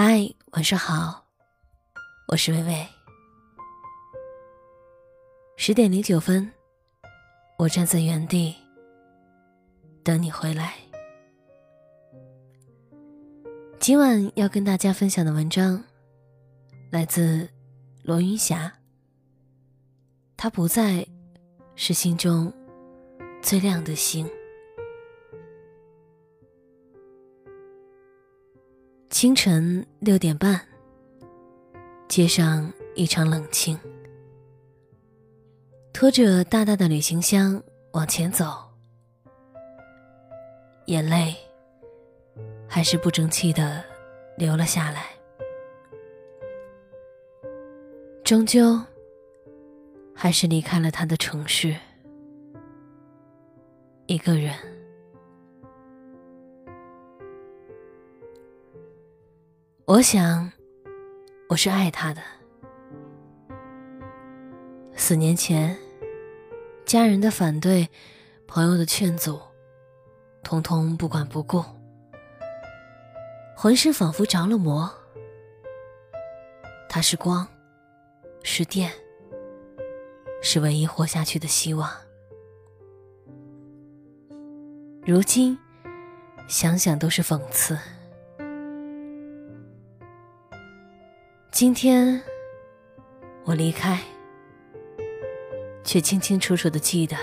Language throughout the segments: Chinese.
嗨，晚上好，我是微微。十点零九分，我站在原地等你回来。今晚要跟大家分享的文章来自罗云霞。他不在，是心中最亮的星。清晨六点半，街上异常冷清。拖着大大的旅行箱往前走，眼泪还是不争气的流了下来。终究，还是离开了他的城市，一个人。我想，我是爱他的。四年前，家人的反对，朋友的劝阻，通通不管不顾，浑身仿佛着了魔。他是光，是电，是唯一活下去的希望。如今，想想都是讽刺。今天，我离开，却清清楚楚的记得，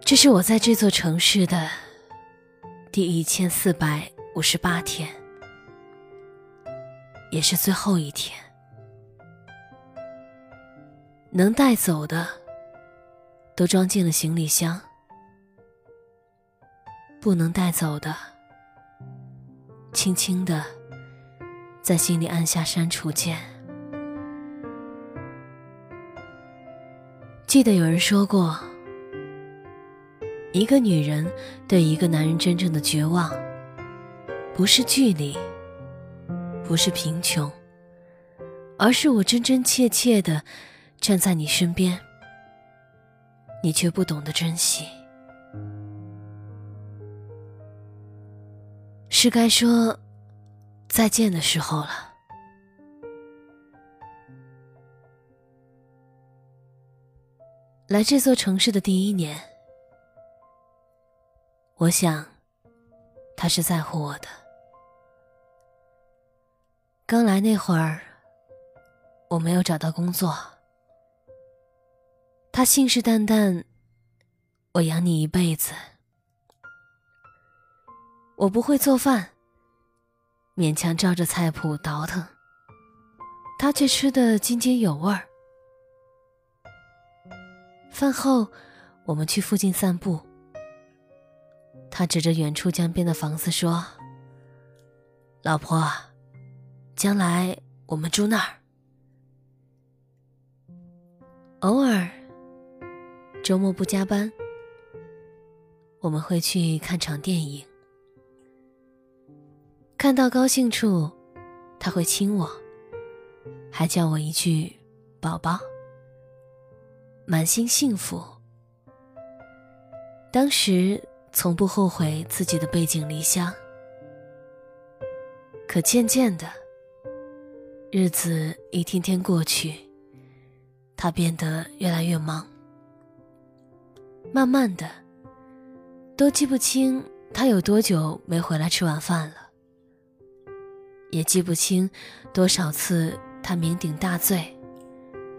这是我在这座城市的第一千四百五十八天，也是最后一天。能带走的，都装进了行李箱；不能带走的，轻轻的。在心里按下删除键。记得有人说过，一个女人对一个男人真正的绝望，不是距离，不是贫穷，而是我真真切切的站在你身边，你却不懂得珍惜，是该说。再见的时候了。来这座城市的第一年，我想，他是在乎我的。刚来那会儿，我没有找到工作，他信誓旦旦，我养你一辈子。我不会做饭。勉强照着菜谱倒腾，他却吃得津津有味儿。饭后，我们去附近散步。他指着远处江边的房子说：“老婆，将来我们住那儿。偶尔，周末不加班，我们会去看场电影。”看到高兴处，他会亲我，还叫我一句“宝宝”，满心幸福。当时从不后悔自己的背井离乡，可渐渐的，日子一天天过去，他变得越来越忙，慢慢的，都记不清他有多久没回来吃晚饭了。也记不清多少次他酩酊大醉，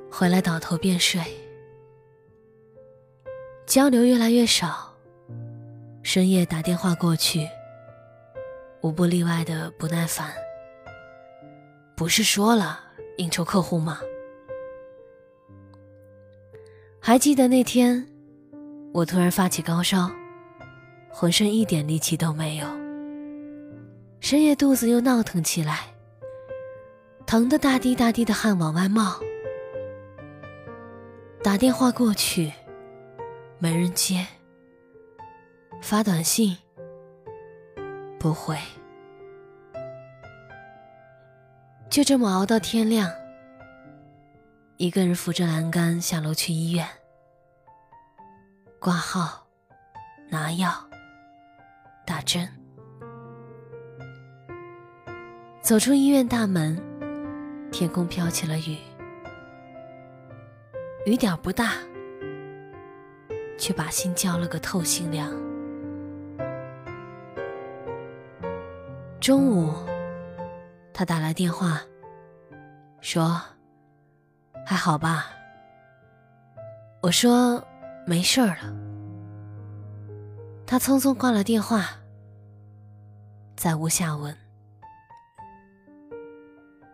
回来倒头便睡。交流越来越少，深夜打电话过去，无不例外的不耐烦。不是说了应酬客户吗？还记得那天，我突然发起高烧，浑身一点力气都没有。深夜肚子又闹腾起来，疼得大滴大滴的汗往外冒。打电话过去，没人接；发短信，不回。就这么熬到天亮，一个人扶着栏杆下楼去医院挂号、拿药、打针。走出医院大门，天空飘起了雨，雨点不大，却把心浇了个透心凉。中午，他打来电话，说：“还好吧？”我说：“没事儿了。”他匆匆挂了电话，再无下文。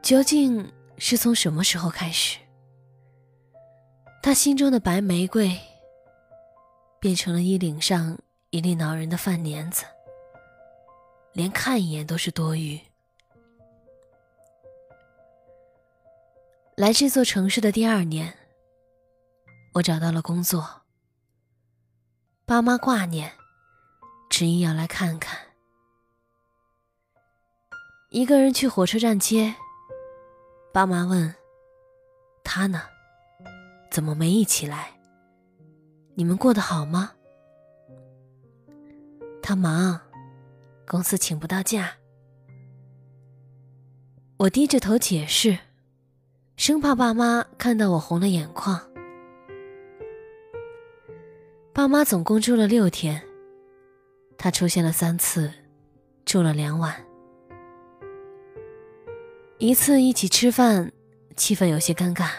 究竟是从什么时候开始，他心中的白玫瑰变成了衣领上一粒恼人的饭粘子？连看一眼都是多余。来这座城市的第二年，我找到了工作。爸妈挂念，执意要来看看。一个人去火车站接，爸妈问：“他呢？怎么没一起来？你们过得好吗？”他忙。公司请不到假，我低着头解释，生怕爸妈看到我红了眼眶。爸妈总共住了六天，他出现了三次，住了两晚。一次一起吃饭，气氛有些尴尬。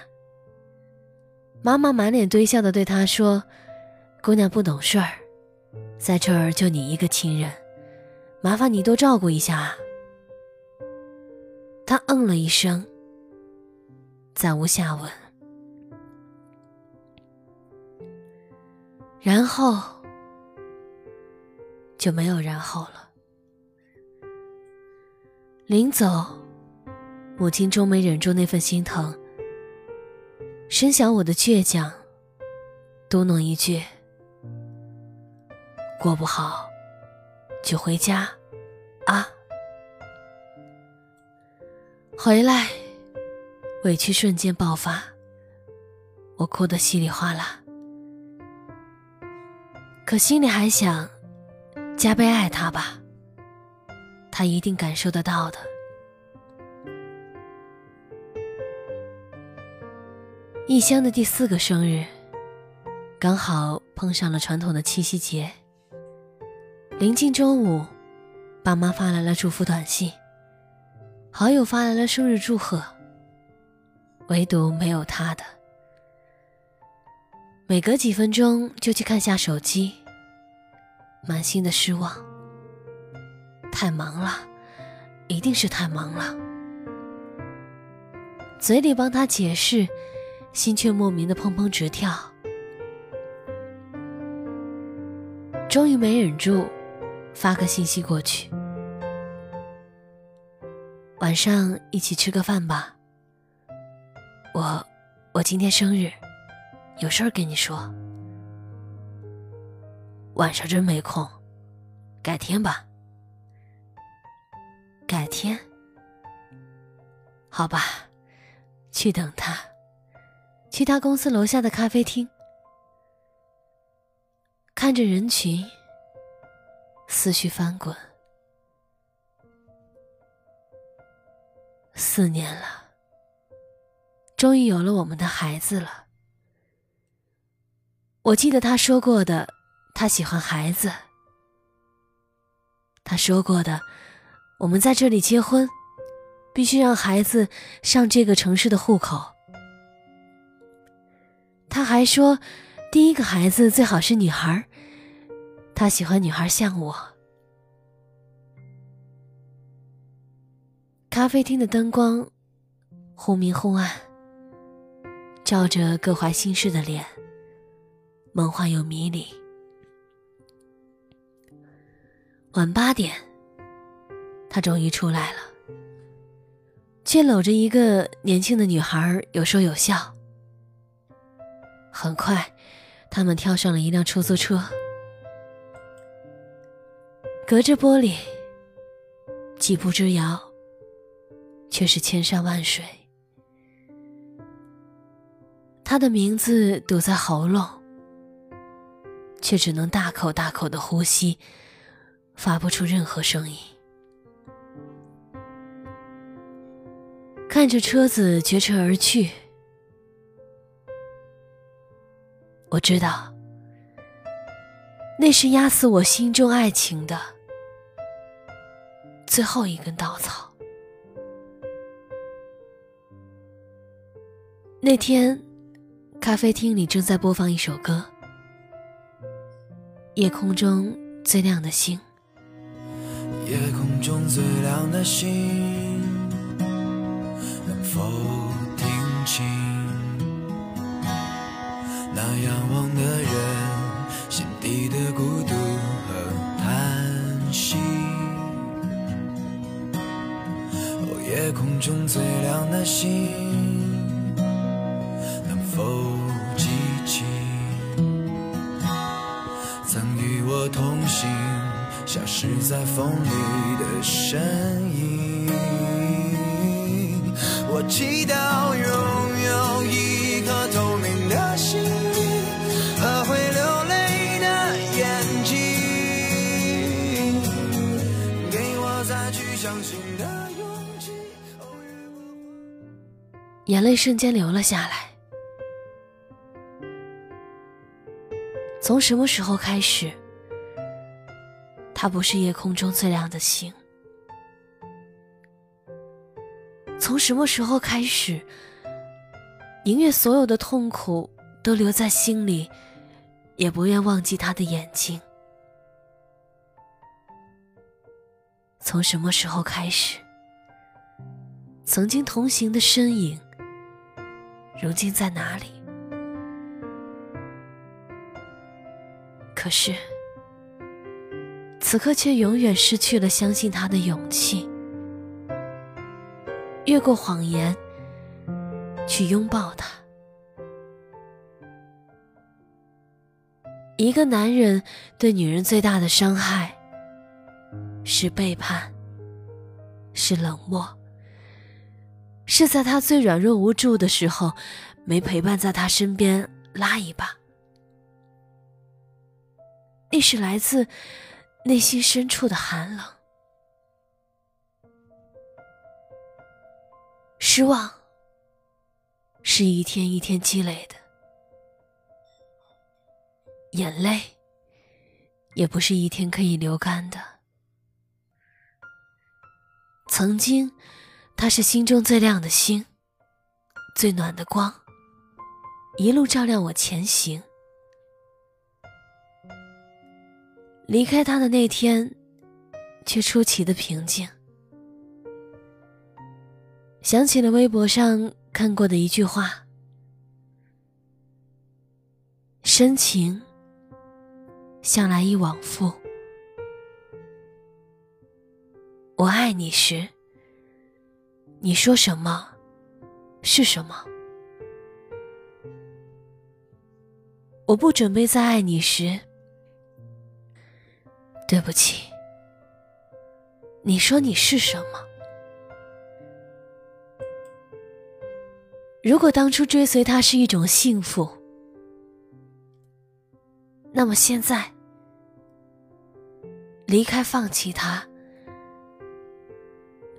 妈妈满脸堆笑的对他说：“姑娘不懂事儿，在这儿就你一个亲人。”麻烦你多照顾一下啊。他嗯了一声，再无下文。然后就没有然后了。临走，母亲终没忍住那份心疼，深想我的倔强，嘟哝一句：“过不好。”就回家，啊！回来，委屈瞬间爆发，我哭得稀里哗啦。可心里还想，加倍爱他吧，他一定感受得到的。异乡的第四个生日，刚好碰上了传统的七夕节。临近中午，爸妈发来了祝福短信，好友发来了生日祝贺，唯独没有他的。每隔几分钟就去看下手机，满心的失望。太忙了，一定是太忙了。嘴里帮他解释，心却莫名的砰砰直跳。终于没忍住。发个信息过去，晚上一起吃个饭吧。我，我今天生日，有事儿跟你说。晚上真没空，改天吧。改天，好吧，去等他，去他公司楼下的咖啡厅，看着人群。思绪翻滚，四年了，终于有了我们的孩子了。我记得他说过的，他喜欢孩子。他说过的，我们在这里结婚，必须让孩子上这个城市的户口。他还说，第一个孩子最好是女孩。他喜欢女孩像我。咖啡厅的灯光忽明忽暗，照着各怀心事的脸，梦幻又迷离。晚八点，他终于出来了，却搂着一个年轻的女孩，有说有笑。很快，他们跳上了一辆出租车。隔着玻璃，几步之遥，却是千山万水。他的名字堵在喉咙，却只能大口大口的呼吸，发不出任何声音。看着车子绝尘而去，我知道，那是压死我心中爱情的最后一根稻草。那天，咖啡厅里正在播放一首歌，《夜空中最亮的星》。夜空中最亮的星。能否仰望的人心底的孤独和叹息？哦，夜空中最亮的星，眼泪瞬间流了下来。从什么时候开始，他不是夜空中最亮的星？从什么时候开始，宁愿所有的痛苦都留在心里，也不愿忘记他的眼睛？从什么时候开始，曾经同行的身影，如今在哪里？可是，此刻却永远失去了相信他的勇气。越过谎言，去拥抱他。一个男人对女人最大的伤害，是背叛，是冷漠，是在他最软弱无助的时候，没陪伴在他身边拉一把。那是来自内心深处的寒冷。失望是一天一天积累的，眼泪也不是一天可以流干的。曾经，他是心中最亮的星，最暖的光，一路照亮我前行。离开他的那天，却出奇的平静。想起了微博上看过的一句话：“深情向来易往复。我爱你时，你说什么是什么；我不准备再爱你时，对不起，你说你是什么。”如果当初追随他是一种幸福，那么现在离开、放弃他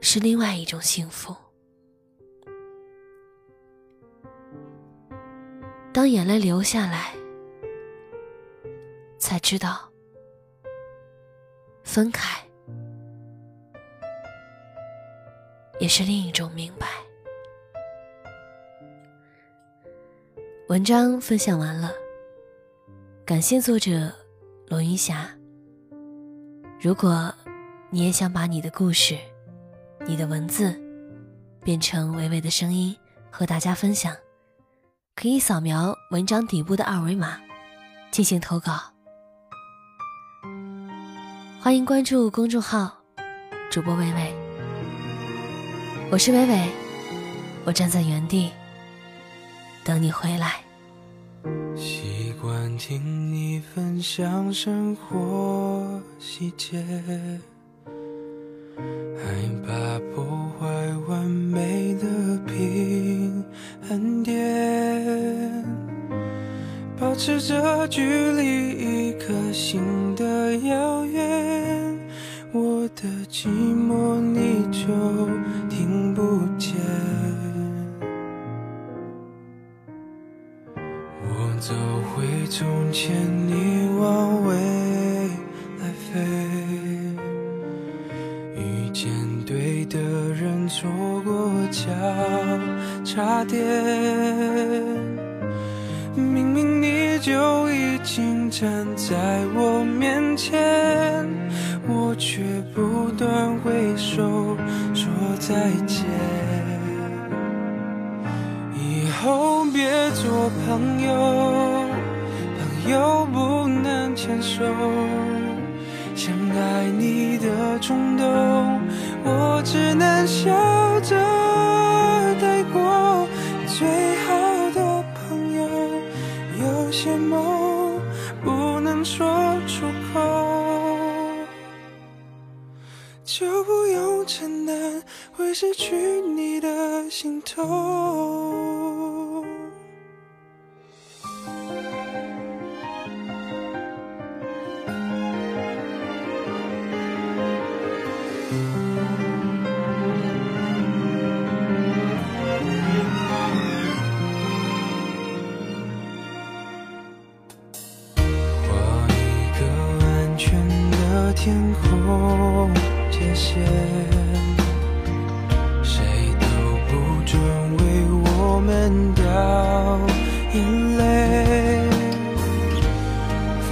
是另外一种幸福。当眼泪流下来，才知道分开也是另一种明白。文章分享完了，感谢作者罗云霞。如果你也想把你的故事、你的文字变成微微的声音和大家分享，可以扫描文章底部的二维码进行投稿。欢迎关注公众号“主播伟伟”，我是伟伟，我站在原地。等你回来。习惯听你分享生活细节，害怕破坏完美的平衡点，保持着距离，一颗心的遥远。我。的寂寞，你就听不见。我走回从前，你往未说，过交叉点。明明你就已经站在我面前，我却不断挥手说再见。以后别做朋友，朋友不能牵手。想爱你的冲动，只能笑着带过。最好的朋友，有些梦不能说出口，就不用承担会失去你的心痛。天空界限，谁都不准为我们掉眼泪。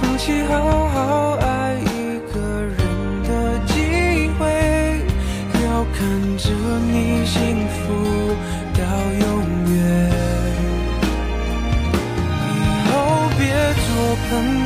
放弃好好爱一个人的机会，要看着你幸福到永远。以后别做朋友，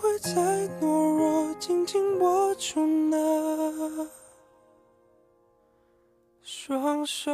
不会再懦弱，紧紧握住那。双手。